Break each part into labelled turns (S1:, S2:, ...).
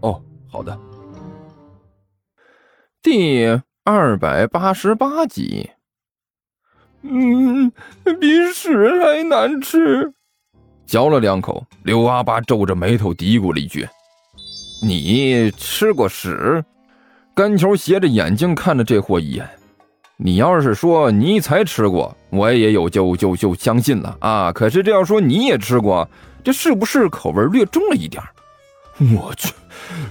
S1: 哦，好的。
S2: 第二百八十八集。
S1: 嗯，比屎还难吃。
S2: 嚼了两口，刘阿八皱着眉头嘀咕了一句：“你吃过屎？”甘球斜着眼睛看了这货一眼。你要是说你才吃过，我也有就就就相信了啊。可是这要说你也吃过，这是不是口味略重了一点？
S1: 我去，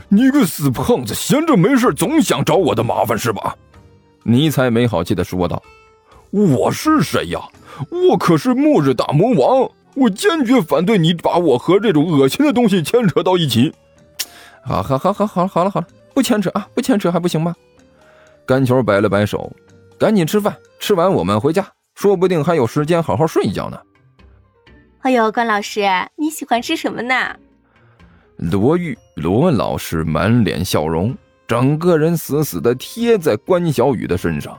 S1: 你个死胖子，闲着没事总想找我的麻烦是吧？
S2: 尼采没好气的说道。
S1: 我是谁呀？我可是末日大魔王！我坚决反对你把我和这种恶心的东西牵扯到一起。
S2: 好好好好好了好了好了，不牵扯啊，不牵扯还不行吗？甘球摆了摆手，赶紧吃饭，吃完我们回家，说不定还有时间好好睡一觉呢。
S3: 哎呦，关老师，你喜欢吃什么呢？
S2: 罗玉罗老师满脸笑容，整个人死死的贴在关小雨的身上。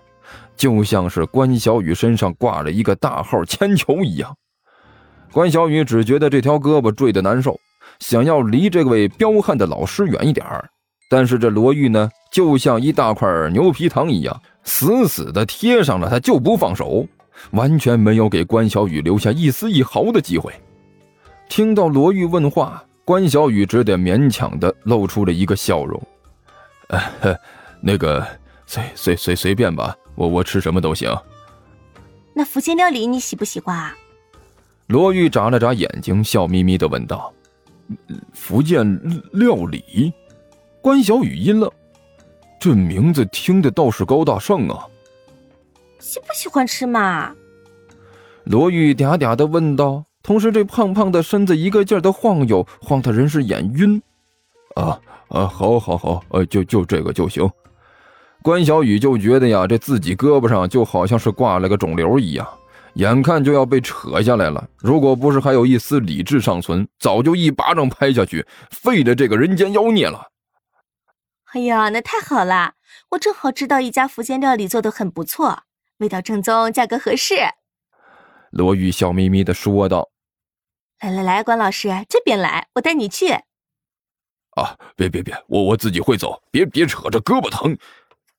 S2: 就像是关小雨身上挂了一个大号铅球一样，关小雨只觉得这条胳膊坠得难受，想要离这位彪悍的老师远一点儿。但是这罗玉呢，就像一大块牛皮糖一样，死死的贴上了他就不放手，完全没有给关小雨留下一丝一毫的机会。听到罗玉问话，关小雨只得勉强的露出了一个笑容：“呃，那个，随随随随便吧。”我我吃什么都行。
S3: 那福建料理你喜不喜欢啊？
S2: 罗玉眨了眨眼睛，笑眯眯的问道：“
S1: 福建料理？”
S2: 关小雨阴了，这名字听的倒是高大上啊。
S3: 喜不喜欢吃嘛？
S2: 罗玉嗲嗲的问道，同时这胖胖的身子一个劲儿的晃悠，晃得人是眼晕。
S1: 啊啊，好，好，好，呃，就就这个就行。
S2: 关小雨就觉得呀，这自己胳膊上就好像是挂了个肿瘤一样，眼看就要被扯下来了。如果不是还有一丝理智尚存，早就一巴掌拍下去，废了这个人间妖孽了。
S3: 哎呀，那太好了！我正好知道一家福建料理做的很不错，味道正宗，价格合适。
S2: 罗玉笑眯眯的说道：“
S3: 来来来，关老师这边来，我带你去。”
S1: 啊，别别别，我我自己会走，别别扯着胳膊疼。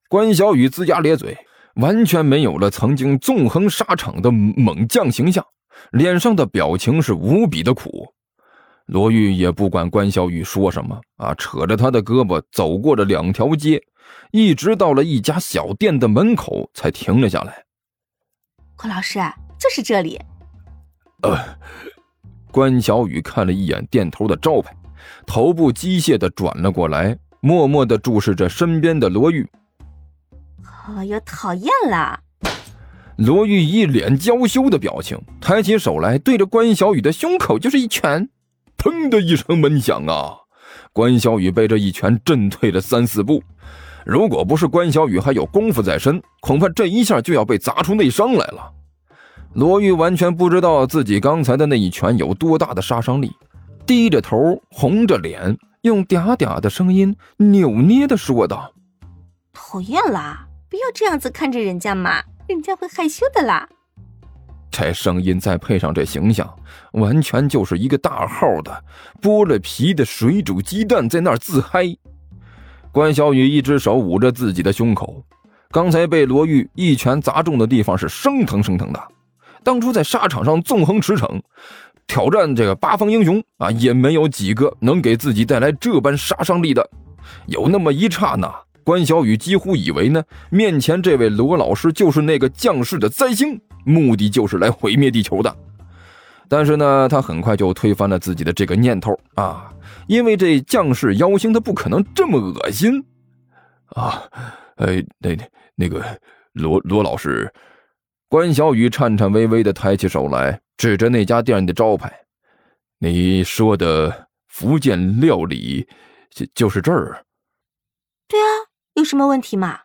S2: 关小雨龇牙咧嘴，完全没有了曾经纵横沙场的猛将形象，脸上的表情是无比的苦。罗玉也不管关小雨说什么啊，扯着他的胳膊走过了两条街，一直到了一家小店的门口才停了下来。
S3: 关老师，就是这里。
S2: 呃，关小雨看了一眼店头的招牌，头部机械的转了过来，默默的注视着身边的罗玉。
S3: 哎呀，讨厌啦！
S2: 罗玉一脸娇羞的表情，抬起手来，对着关小雨的胸口就是一拳。
S1: 砰的一声闷响啊！
S2: 关小雨被这一拳震退了三四步。如果不是关小雨还有功夫在身，恐怕这一下就要被砸出内伤来了。罗玉完全不知道自己刚才的那一拳有多大的杀伤力，低着头，红着脸，用嗲嗲的声音扭捏的说道：“
S3: 讨厌啦！”不要这样子看着人家嘛，人家会害羞的啦。
S2: 这声音再配上这形象，完全就是一个大号的剥了皮的水煮鸡蛋在那儿自嗨。关小雨一只手捂着自己的胸口，刚才被罗玉一拳砸中的地方是生疼生疼的。当初在沙场上纵横驰骋，挑战这个八方英雄啊，也没有几个能给自己带来这般杀伤力的。有那么一刹那。关小雨几乎以为呢，面前这位罗老师就是那个降世的灾星，目的就是来毁灭地球的。但是呢，他很快就推翻了自己的这个念头啊，因为这降世妖星他不可能这么恶心
S1: 啊！哎，那那个罗罗老师，
S2: 关小雨颤颤巍巍的抬起手来，指着那家店的招牌：“你说的福建料理，就就是这儿。
S3: 对啊，有什么问题吗？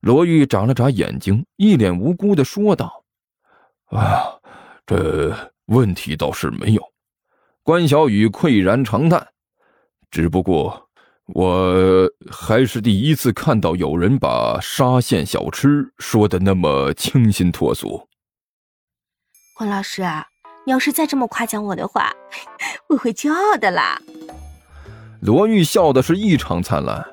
S2: 罗玉眨了眨眼睛，一脸无辜的说道：“啊，这问题倒是没有。”关小雨喟然长叹：“只不过，我还是第一次看到有人把沙县小吃说的那么清新脱俗。”
S3: 关老师，你要是再这么夸奖我的话，我会骄傲的啦。
S2: 罗玉笑的是异常灿烂。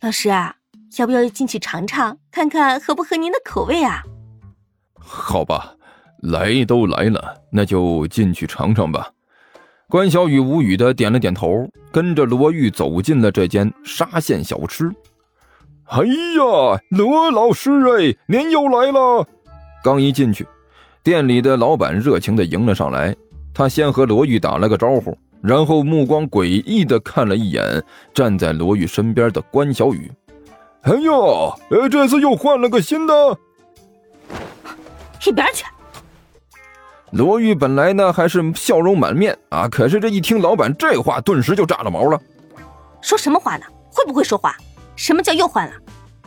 S3: 老师啊。要不要进去尝尝，看看合不合您的口味啊？
S2: 好吧，来都来了，那就进去尝尝吧。关小雨无语的点了点头，跟着罗玉走进了这间沙县小吃。
S1: 哎呀，罗老师哎，您又来了！
S2: 刚一进去，店里的老板热情的迎了上来。他先和罗玉打了个招呼，然后目光诡异的看了一眼站在罗玉身边的关小雨。
S1: 哎呦，呃，这次又换了个新的，
S3: 一边去！
S2: 罗玉本来呢还是笑容满面啊，可是这一听老板这话，顿时就炸了毛了。
S3: 说什么话呢？会不会说话？什么叫又换了？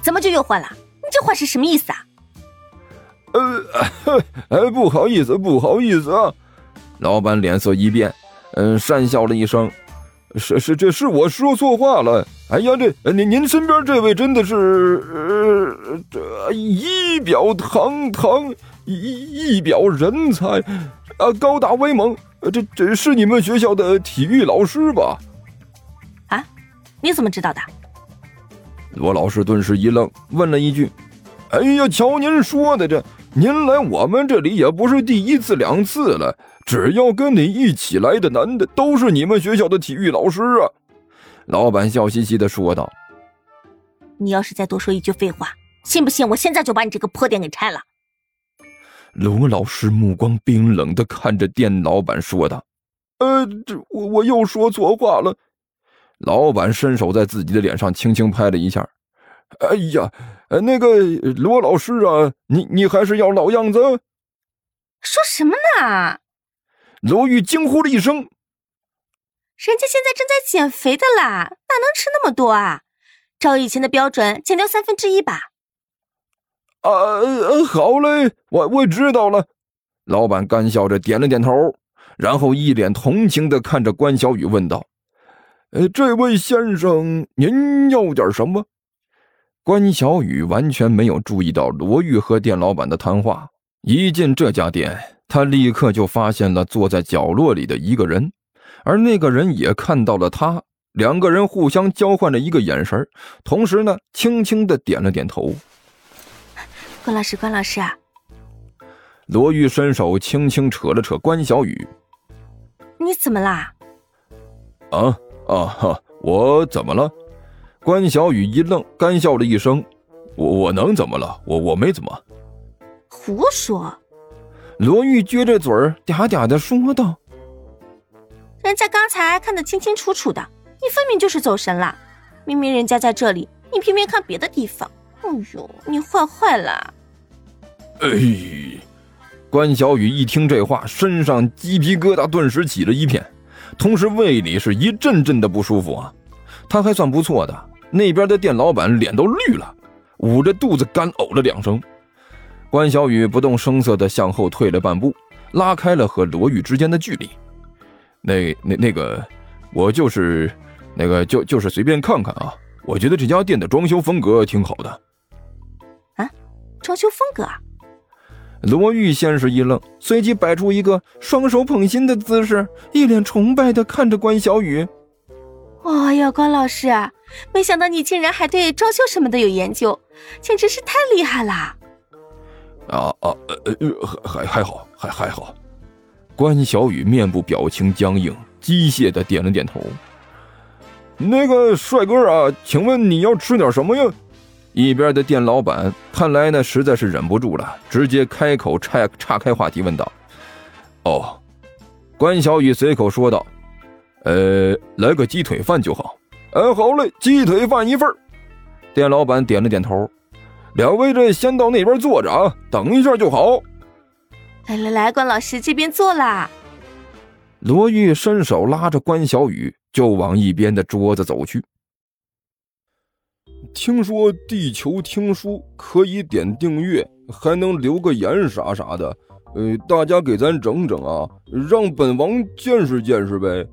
S3: 怎么就又换了？你这话是什么意思啊？
S1: 呃，哎，不好意思，不好意思啊！
S2: 老板脸色一变，嗯，讪笑了一声。
S1: 是是，这是我说错话了。哎呀，这您您身边这位真的是，呃，这仪表堂堂，一一表人才，啊，高大威猛。这这是你们学校的体育老师吧？
S3: 啊，你怎么知道的？
S2: 罗老师顿时一愣，问了一句：“
S1: 哎呀，瞧您说的这，您来我们这里也不是第一次两次了。”只要跟你一起来的男的，都是你们学校的体育老师啊！
S2: 老板笑嘻嘻的说道：“
S3: 你要是再多说一句废话，信不信我现在就把你这个破店给拆了？”
S2: 罗老师目光冰冷的看着店老板说道：“
S1: 呃，这我我又说错话了。”
S2: 老板伸手在自己的脸上轻轻拍了一下：“
S1: 哎呀，呃，那个罗老师啊，你你还是要老样子？
S3: 说什么呢？”
S2: 罗玉惊呼了一声：“
S3: 人家现在正在减肥的啦，哪能吃那么多啊？照以前的标准，减掉三分之一吧。”“
S1: 啊，好嘞，我我知道了。”
S2: 老板干笑着点了点头，然后一脸同情的看着关小雨问道：“
S1: 呃，这位先生，您要点什么？”
S2: 关小雨完全没有注意到罗玉和店老板的谈话，一进这家店。他立刻就发现了坐在角落里的一个人，而那个人也看到了他。两个人互相交换了一个眼神，同时呢，轻轻的点了点头。
S3: 关老师，关老师啊！
S2: 罗玉伸手轻轻扯了扯关小雨：“
S3: 你怎么啦？”“
S2: 啊啊哈，我怎么了？”关小雨一愣，干笑了一声：“我我能怎么了？我我没怎么。”“
S3: 胡说！”
S2: 罗玉撅着嘴儿，嗲嗲的说道：“
S3: 人家刚才看得清清楚楚的，你分明就是走神了。明明人家在这里，你偏偏看别的地方。哎呦，你坏坏了！”
S2: 哎，关小雨一听这话，身上鸡皮疙瘩顿时起了一片，同时胃里是一阵阵的不舒服啊。他还算不错的，那边的店老板脸都绿了，捂着肚子干呕了两声。关小雨不动声色地向后退了半步，拉开了和罗玉之间的距离。那、那、那个，我就是，那个就就是随便看看啊。我觉得这家店的装修风格挺好的。
S3: 啊，装修风格啊！
S2: 罗玉先是一愣，随即摆出一个双手捧心的姿势，一脸崇拜地看着关小雨。
S3: 哎呀，关老师，没想到你竟然还对装修什么的有研究，简直是太厉害了！
S2: 啊啊呃呃还还好还还好，关小雨面部表情僵硬，机械的点了点头。
S1: 那个帅哥啊，请问你要吃点什么呀？
S2: 一边的店老板看来呢实在是忍不住了，直接开口岔岔开话题问道：“哦。”关小雨随口说道：“呃，来个鸡腿饭就好。”“
S1: 哎好嘞鸡腿饭一份
S2: 店老板点了点头
S1: 两位这先到那边坐着啊等一下就好
S3: 来来来关老师这边坐啦。
S2: 罗玉伸手拉着关小雨
S4: 就往一边的桌子走去。
S2: 听说地球听书可以点订阅还能留个言啥啥的呃大家给咱整整啊让本王见识见识呗。